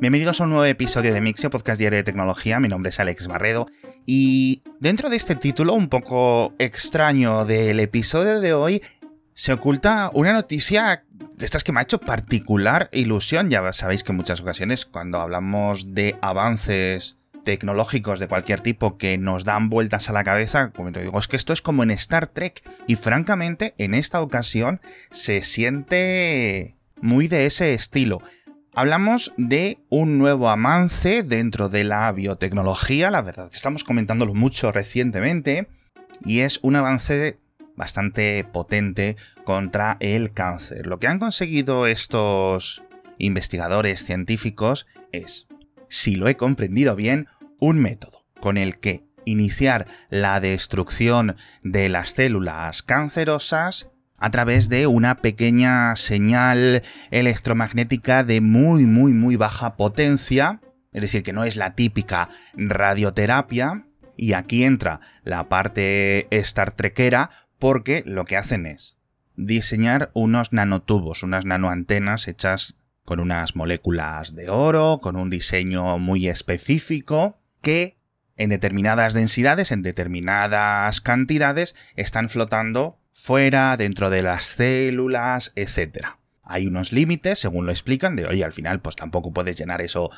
Bienvenidos a un nuevo episodio de Mixio, podcast diario de tecnología. Mi nombre es Alex Barredo. Y dentro de este título un poco extraño del episodio de hoy, se oculta una noticia de estas que me ha hecho particular ilusión. Ya sabéis que en muchas ocasiones cuando hablamos de avances tecnológicos de cualquier tipo que nos dan vueltas a la cabeza, como te digo, es que esto es como en Star Trek. Y francamente, en esta ocasión se siente muy de ese estilo. Hablamos de un nuevo avance dentro de la biotecnología, la verdad que estamos comentándolo mucho recientemente, y es un avance bastante potente contra el cáncer. Lo que han conseguido estos investigadores científicos es, si lo he comprendido bien, un método con el que iniciar la destrucción de las células cancerosas a través de una pequeña señal electromagnética de muy, muy, muy baja potencia, es decir, que no es la típica radioterapia, y aquí entra la parte Star Trekera, porque lo que hacen es diseñar unos nanotubos, unas nanoantenas hechas con unas moléculas de oro, con un diseño muy específico, que en determinadas densidades, en determinadas cantidades, están flotando fuera, dentro de las células, etc. Hay unos límites, según lo explican, de oye, al final pues tampoco puedes llenar eso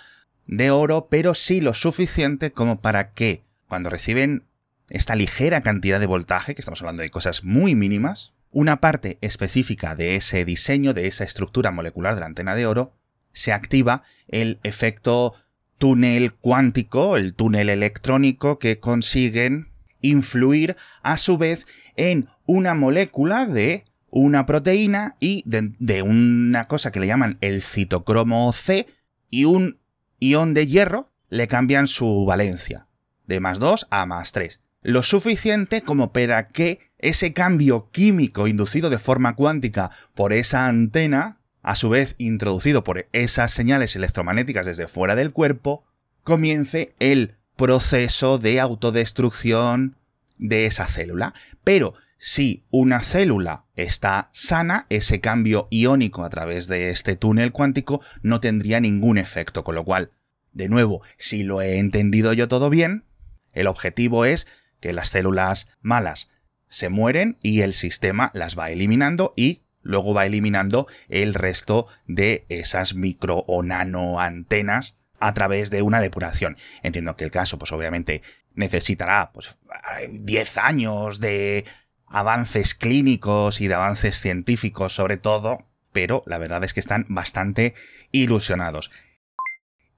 de oro, pero sí lo suficiente como para que cuando reciben esta ligera cantidad de voltaje, que estamos hablando de cosas muy mínimas, una parte específica de ese diseño, de esa estructura molecular de la antena de oro, se activa el efecto túnel cuántico, el túnel electrónico que consiguen influir a su vez en una molécula de una proteína y de, una cosa que le llaman el citocromo C y un ion de hierro le cambian su valencia de más 2 a más 3. Lo suficiente como para que ese cambio químico inducido de forma cuántica por esa antena, a su vez introducido por esas señales electromagnéticas desde fuera del cuerpo, comience el proceso de autodestrucción de esa célula. Pero si una célula está sana, ese cambio iónico a través de este túnel cuántico no tendría ningún efecto, con lo cual, de nuevo, si lo he entendido yo todo bien, el objetivo es que las células malas se mueren y el sistema las va eliminando y luego va eliminando el resto de esas micro o nano antenas a través de una depuración. Entiendo que el caso, pues obviamente necesitará pues 10 años de avances clínicos y de avances científicos sobre todo, pero la verdad es que están bastante ilusionados.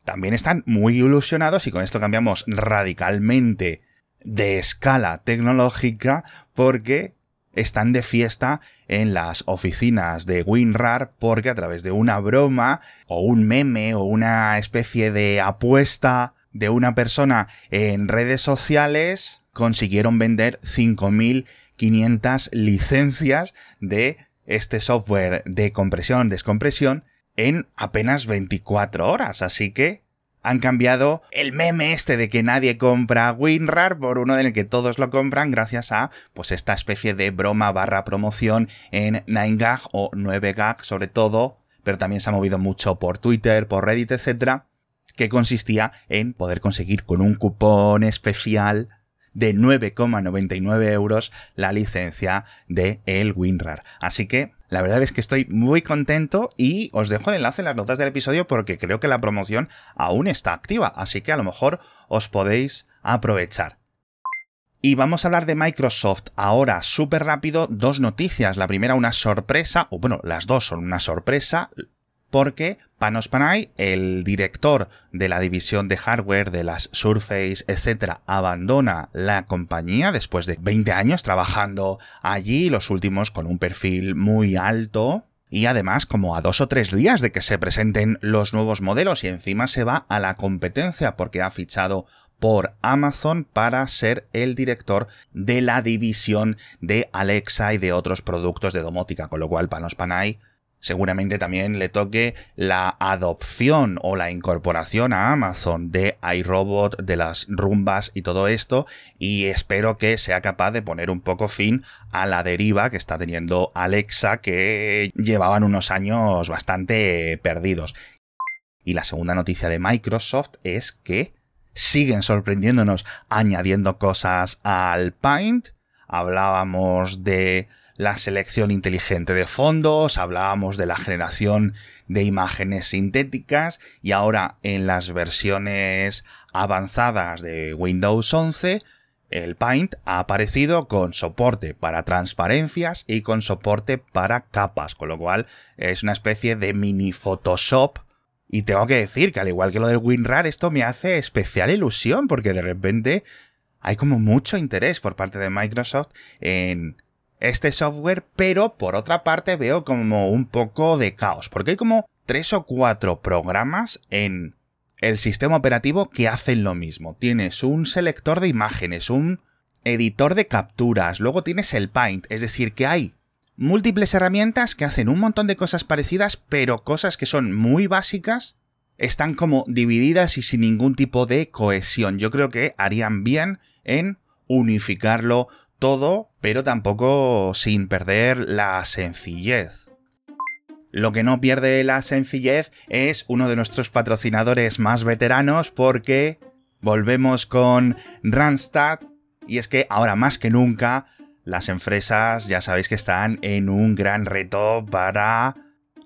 También están muy ilusionados y con esto cambiamos radicalmente de escala tecnológica porque están de fiesta en las oficinas de WinRAR porque a través de una broma o un meme o una especie de apuesta de una persona en redes sociales consiguieron vender 5.500 licencias de este software de compresión, descompresión en apenas 24 horas. Así que han cambiado el meme este de que nadie compra WinRAR por uno en el que todos lo compran gracias a pues esta especie de broma barra promoción en 9gag o 9gag sobre todo, pero también se ha movido mucho por Twitter, por Reddit, etcétera, que consistía en poder conseguir con un cupón especial de 9,99 euros la licencia de el WinRAR. Así que la verdad es que estoy muy contento y os dejo el enlace en las notas del episodio porque creo que la promoción aún está activa, así que a lo mejor os podéis aprovechar. Y vamos a hablar de Microsoft ahora, súper rápido, dos noticias. La primera una sorpresa, o bueno, las dos son una sorpresa porque Panos Panay, el director de la división de hardware de las Surface, etc., abandona la compañía después de 20 años trabajando allí, los últimos con un perfil muy alto. Y además, como a dos o tres días de que se presenten los nuevos modelos, y encima se va a la competencia porque ha fichado por Amazon para ser el director de la división de Alexa y de otros productos de domótica, con lo cual Panos Panay seguramente también le toque la adopción o la incorporación a Amazon de iRobot, de las rumbas y todo esto, y espero que sea capaz de poner un poco fin a la deriva que está teniendo Alexa, que llevaban unos años bastante perdidos. Y la segunda noticia de Microsoft es que siguen sorprendiéndonos añadiendo cosas al Paint. Hablábamos de la selección inteligente de fondos, hablábamos de la generación de imágenes sintéticas y ahora en las versiones avanzadas de Windows 11 el Paint ha aparecido con soporte para transparencias y con soporte para capas, con lo cual es una especie de mini Photoshop. Y tengo que decir que al igual que lo del WinRAR, esto me hace especial ilusión porque de repente hay como mucho interés por parte de Microsoft en este software, pero por otra parte veo como un poco de caos, porque hay como tres o cuatro programas en el sistema operativo que hacen lo mismo. Tienes un selector de imágenes, un editor de capturas, luego tienes el Paint, es decir, que hay múltiples herramientas que hacen un montón de cosas parecidas, pero cosas que son muy básicas están como divididas y sin ningún tipo de cohesión. Yo creo que harían bien en unificarlo todo, pero tampoco sin perder la sencillez. Lo que no pierde la sencillez es uno de nuestros patrocinadores más veteranos porque volvemos con Randstad y es que ahora más que nunca las empresas ya sabéis que están en un gran reto para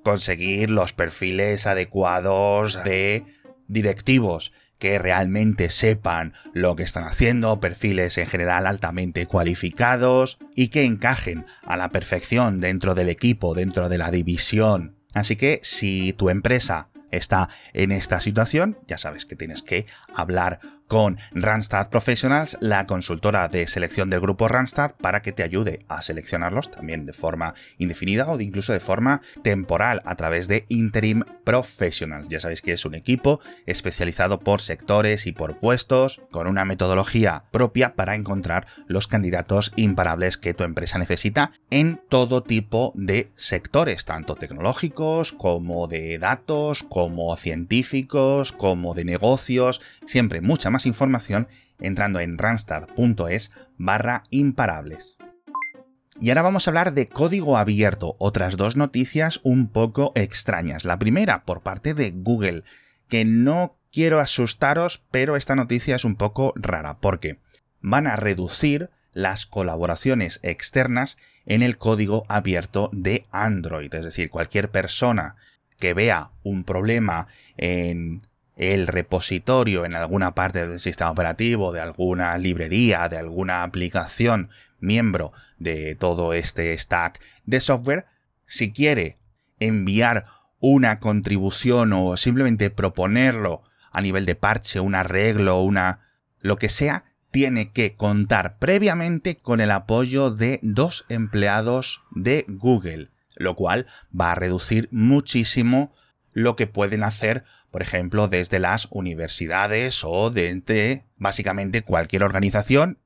conseguir los perfiles adecuados de directivos que realmente sepan lo que están haciendo, perfiles en general altamente cualificados y que encajen a la perfección dentro del equipo, dentro de la división. Así que si tu empresa está en esta situación, ya sabes que tienes que hablar con Randstad Professionals, la consultora de selección del grupo Randstad, para que te ayude a seleccionarlos también de forma indefinida o incluso de forma temporal a través de Interim Professionals. Ya sabéis que es un equipo especializado por sectores y por puestos, con una metodología propia para encontrar los candidatos imparables que tu empresa necesita en todo tipo de sectores, tanto tecnológicos como de datos, como científicos, como de negocios, siempre mucha más información entrando en randstad.es barra imparables. Y ahora vamos a hablar de código abierto, otras dos noticias un poco extrañas. La primera por parte de Google, que no quiero asustaros, pero esta noticia es un poco rara, porque van a reducir las colaboraciones externas en el código abierto de Android. Es decir, cualquier persona que vea un problema en el repositorio en alguna parte del sistema operativo, de alguna librería, de alguna aplicación miembro de todo este stack de software, si quiere enviar una contribución o simplemente proponerlo a nivel de parche, un arreglo, una lo que sea, tiene que contar previamente con el apoyo de dos empleados de Google, lo cual va a reducir muchísimo lo que pueden hacer, por ejemplo, desde las universidades o de, básicamente cualquier organización.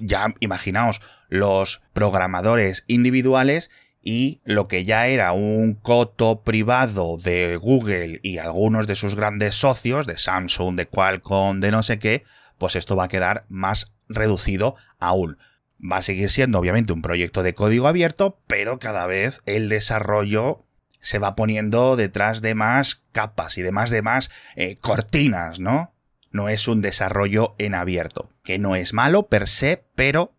Ya imaginaos los programadores individuales y lo que ya era un coto privado de Google y algunos de sus grandes socios, de Samsung, de Qualcomm, de no sé qué, pues esto va a quedar más reducido aún. Va a seguir siendo obviamente un proyecto de código abierto, pero cada vez el desarrollo se va poniendo detrás de más capas y de más de más eh, cortinas, ¿no? No es un desarrollo en abierto, que no es malo per se, pero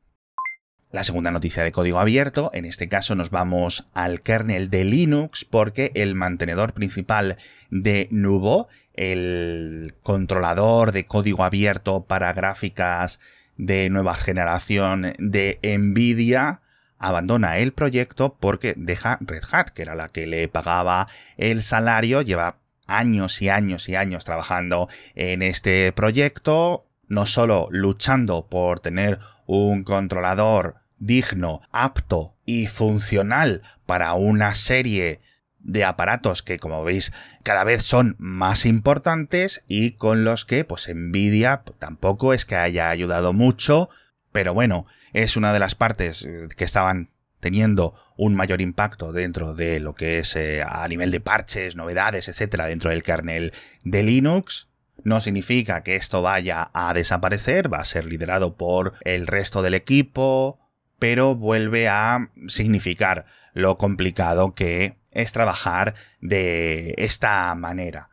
la segunda noticia de código abierto, en este caso nos vamos al kernel de Linux porque el mantenedor principal de Nubo, el controlador de código abierto para gráficas de nueva generación de Nvidia, abandona el proyecto porque deja Red Hat, que era la que le pagaba el salario, lleva años y años y años trabajando en este proyecto, no solo luchando por tener un controlador digno, apto y funcional para una serie de aparatos que como veis cada vez son más importantes y con los que pues Nvidia tampoco es que haya ayudado mucho, pero bueno, es una de las partes eh, que estaban teniendo un mayor impacto dentro de lo que es eh, a nivel de parches, novedades, etcétera, dentro del kernel de Linux. No significa que esto vaya a desaparecer, va a ser liderado por el resto del equipo, pero vuelve a significar lo complicado que es trabajar de esta manera.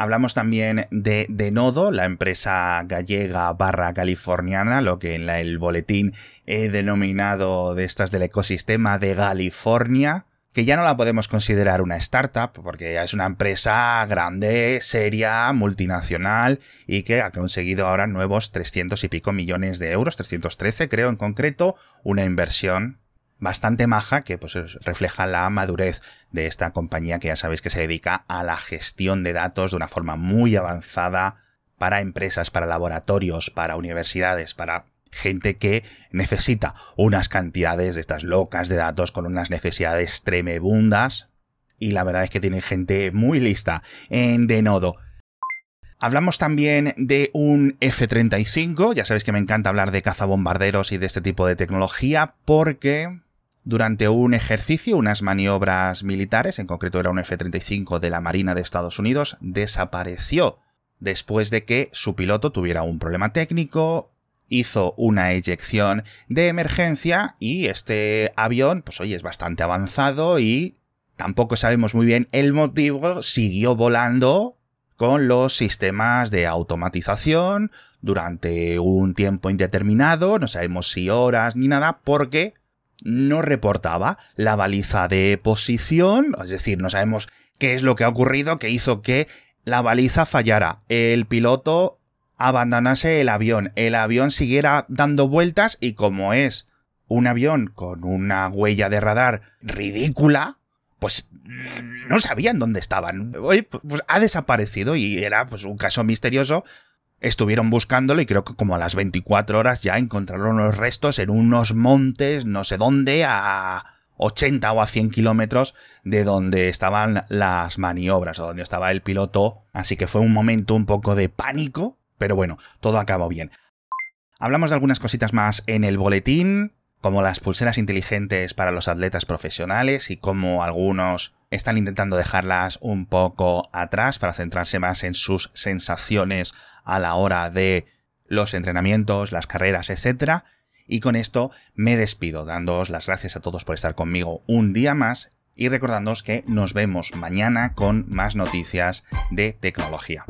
Hablamos también de Denodo, la empresa gallega barra californiana, lo que en el boletín he denominado de estas del ecosistema de California, que ya no la podemos considerar una startup, porque es una empresa grande, seria, multinacional y que ha conseguido ahora nuevos 300 y pico millones de euros, 313 creo en concreto, una inversión bastante maja que pues refleja la madurez de esta compañía que ya sabéis que se dedica a la gestión de datos de una forma muy avanzada para empresas, para laboratorios, para universidades, para gente que necesita unas cantidades de estas locas de datos con unas necesidades tremebundas y la verdad es que tiene gente muy lista en Denodo. Hablamos también de un F-35, ya sabéis que me encanta hablar de cazabombarderos y de este tipo de tecnología porque durante un ejercicio, unas maniobras militares, en concreto era un F-35 de la Marina de Estados Unidos, desapareció después de que su piloto tuviera un problema técnico, hizo una eyección de emergencia y este avión, pues oye, es bastante avanzado y tampoco sabemos muy bien el motivo, siguió volando con los sistemas de automatización durante un tiempo indeterminado, no sabemos si horas ni nada, porque no reportaba la baliza de posición, es decir, no sabemos qué es lo que ha ocurrido que hizo que la baliza fallara. El piloto abandonase el avión, el avión siguiera dando vueltas y como es un avión con una huella de radar ridícula, pues no sabían dónde estaban. Hoy pues, ha desaparecido y era pues un caso misterioso Estuvieron buscándolo y creo que como a las 24 horas ya encontraron los restos en unos montes, no sé dónde, a 80 o a 100 kilómetros de donde estaban las maniobras o donde estaba el piloto. Así que fue un momento un poco de pánico, pero bueno, todo acabó bien. Hablamos de algunas cositas más en el boletín, como las pulseras inteligentes para los atletas profesionales y cómo algunos están intentando dejarlas un poco atrás para centrarse más en sus sensaciones a la hora de los entrenamientos, las carreras, etc. Y con esto me despido, dándoos las gracias a todos por estar conmigo un día más y recordándoos que nos vemos mañana con más noticias de tecnología.